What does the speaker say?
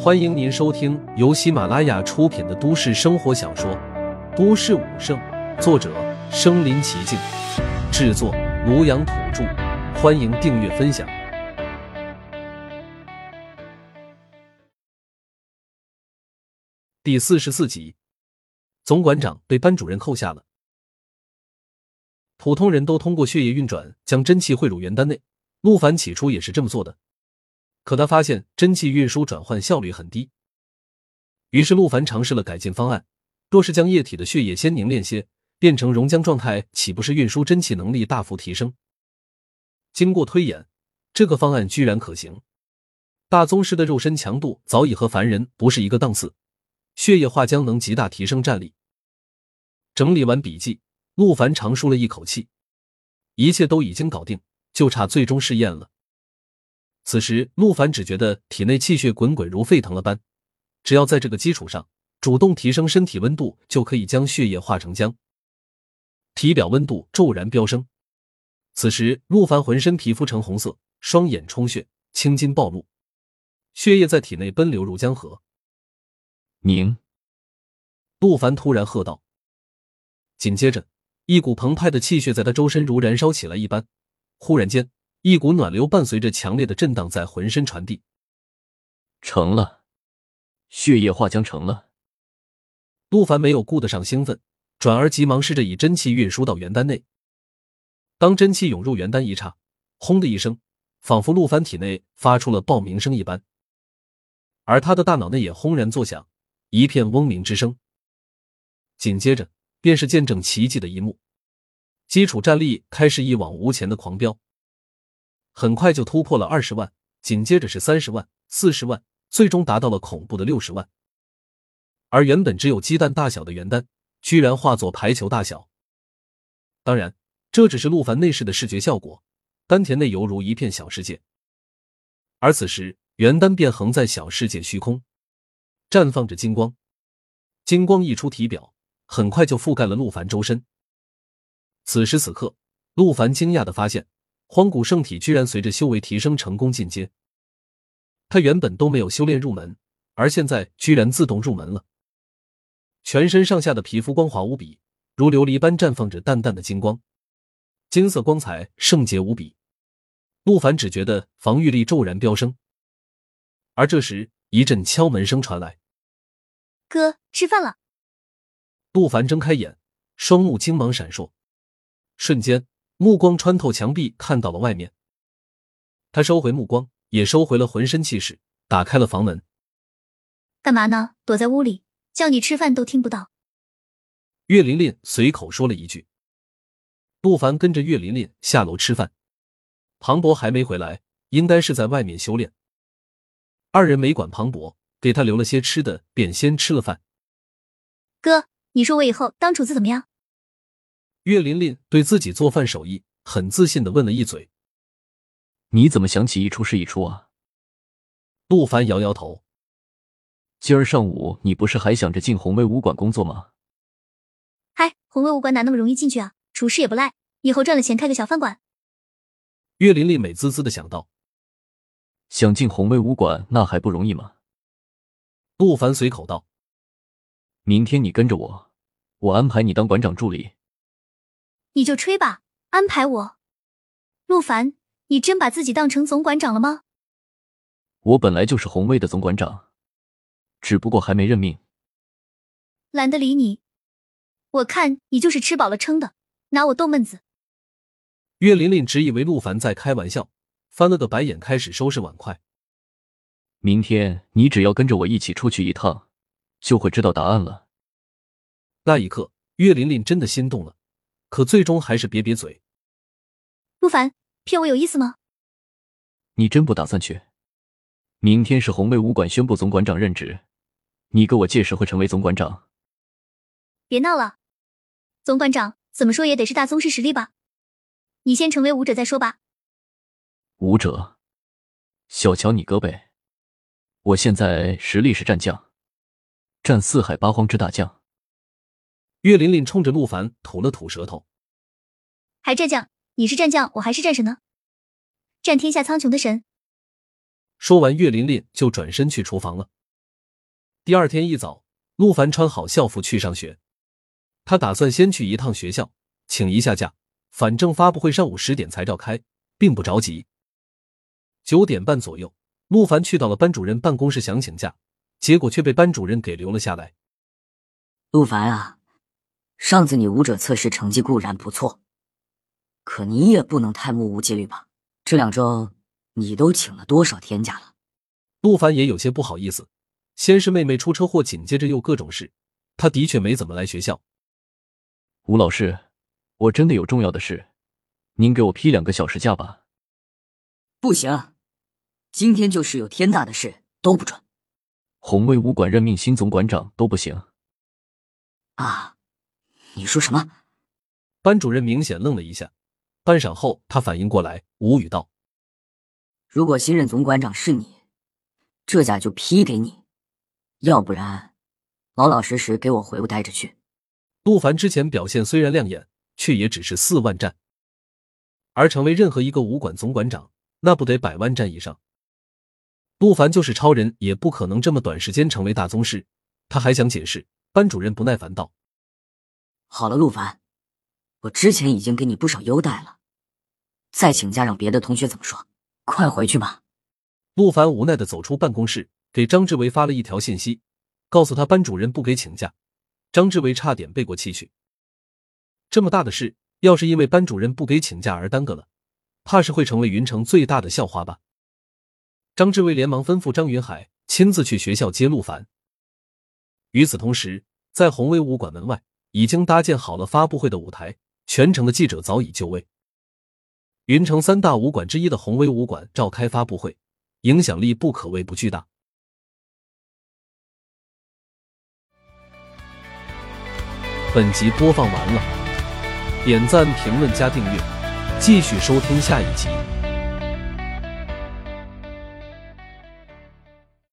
欢迎您收听由喜马拉雅出品的都市生活小说《都市武圣》，作者：身临其境，制作：庐阳土著。欢迎订阅分享。第四十四集，总馆长被班主任扣下了。普通人都通过血液运转将真气汇入元丹内，陆凡起初也是这么做的。可他发现真气运输转换效率很低，于是陆凡尝试了改进方案：若是将液体的血液先凝练些，变成溶浆状态，岂不是运输真气能力大幅提升？经过推演，这个方案居然可行。大宗师的肉身强度早已和凡人不是一个档次，血液化浆能极大提升战力。整理完笔记，陆凡长舒了一口气，一切都已经搞定，就差最终试验了。此时，陆凡只觉得体内气血滚滚如沸腾了般，只要在这个基础上主动提升身体温度，就可以将血液化成浆。体表温度骤然飙升。此时，陆凡浑身皮肤呈红色，双眼充血，青筋暴露，血液在体内奔流如江河。凝！陆凡突然喝道。紧接着，一股澎湃的气血在他周身如燃烧起来一般，忽然间。一股暖流伴随着强烈的震荡在浑身传递，成了，血液化浆成了。陆凡没有顾得上兴奋，转而急忙试着以真气运输到元丹内。当真气涌入元丹一刹，轰的一声，仿佛陆凡体内发出了爆鸣声一般，而他的大脑内也轰然作响，一片嗡鸣之声。紧接着便是见证奇迹的一幕，基础战力开始一往无前的狂飙。很快就突破了二十万，紧接着是三十万、四十万，最终达到了恐怖的六十万。而原本只有鸡蛋大小的元丹，居然化作排球大小。当然，这只是陆凡内视的视觉效果，丹田内犹如一片小世界。而此时，元丹便横在小世界虚空，绽放着金光。金光一出体表，很快就覆盖了陆凡周身。此时此刻，陆凡惊讶的发现。荒古圣体居然随着修为提升成功进阶，他原本都没有修炼入门，而现在居然自动入门了。全身上下的皮肤光滑无比，如琉璃般绽放着淡淡的金光，金色光彩圣洁无比。陆凡只觉得防御力骤然飙升。而这时，一阵敲门声传来：“哥，吃饭了。”陆凡睁开眼，双目金芒闪烁，瞬间。目光穿透墙壁，看到了外面。他收回目光，也收回了浑身气势，打开了房门。干嘛呢？躲在屋里，叫你吃饭都听不到。岳琳琳随口说了一句。陆凡跟着岳琳琳下楼吃饭。庞博还没回来，应该是在外面修炼。二人没管庞博，给他留了些吃的，便先吃了饭。哥，你说我以后当厨子怎么样？岳琳琳对自己做饭手艺很自信的问了一嘴：“你怎么想起一出是一出啊？”陆凡摇摇头：“今儿上午你不是还想着进红威武馆工作吗？”“嗨，红威武馆哪那么容易进去啊？厨师也不赖，以后赚了钱开个小饭馆。”岳琳琳美滋滋的想到：“想进红威武馆那还不容易吗？”陆凡随口道：“明天你跟着我，我安排你当馆长助理。”你就吹吧，安排我，陆凡，你真把自己当成总馆长了吗？我本来就是红卫的总馆长，只不过还没任命。懒得理你，我看你就是吃饱了撑的，拿我逗闷子。岳琳琳只以为陆凡在开玩笑，翻了个白眼，开始收拾碗筷。明天你只要跟着我一起出去一趟，就会知道答案了。那一刻，岳琳琳真的心动了。可最终还是瘪瘪嘴。陆凡骗我有意思吗？你真不打算去？明天是红卫武馆宣布总馆长任职，你哥我届时会成为总馆长。别闹了，总馆长怎么说也得是大宗师实力吧？你先成为武者再说吧。武者？小瞧你哥呗！我现在实力是战将，战四海八荒之大将。岳琳琳冲着陆凡吐了吐舌头，还战将？你是战将，我还是战神呢？战天下苍穹的神。说完，岳琳琳就转身去厨房了。第二天一早，陆凡穿好校服去上学。他打算先去一趟学校，请一下假，反正发布会上午十点才召开，并不着急。九点半左右，陆凡去到了班主任办公室想请假，结果却被班主任给留了下来。陆凡啊，上次你舞者测试成绩固然不错，可你也不能太目无纪律吧？这两周你都请了多少天假了？陆凡也有些不好意思。先是妹妹出车祸，紧接着又各种事，他的确没怎么来学校。吴老师，我真的有重要的事，您给我批两个小时假吧。不行，今天就是有天大的事都不准。红卫武馆任命新总馆长都不行。啊，你说什么？班主任明显愣了一下，半晌后他反应过来，无语道：“如果新任总馆长是你，这假就批给你。”要不然，老老实实给我回屋待着去。陆凡之前表现虽然亮眼，却也只是四万战，而成为任何一个武馆总馆长，那不得百万战以上。陆凡就是超人，也不可能这么短时间成为大宗师。他还想解释，班主任不耐烦道：“好了，陆凡，我之前已经给你不少优待了，再请假让别的同学怎么说？快回去吧。”陆凡无奈的走出办公室。给张志伟发了一条信息，告诉他班主任不给请假。张志伟差点背过气去。这么大的事，要是因为班主任不给请假而耽搁了，怕是会成为云城最大的笑话吧。张志伟连忙吩咐张云海亲自去学校接陆凡。与此同时，在宏威武馆门外已经搭建好了发布会的舞台，全城的记者早已就位。云城三大武馆之一的宏威武馆召开发布会，影响力不可谓不巨大。本集播放完了，点赞、评论、加订阅，继续收听下一集。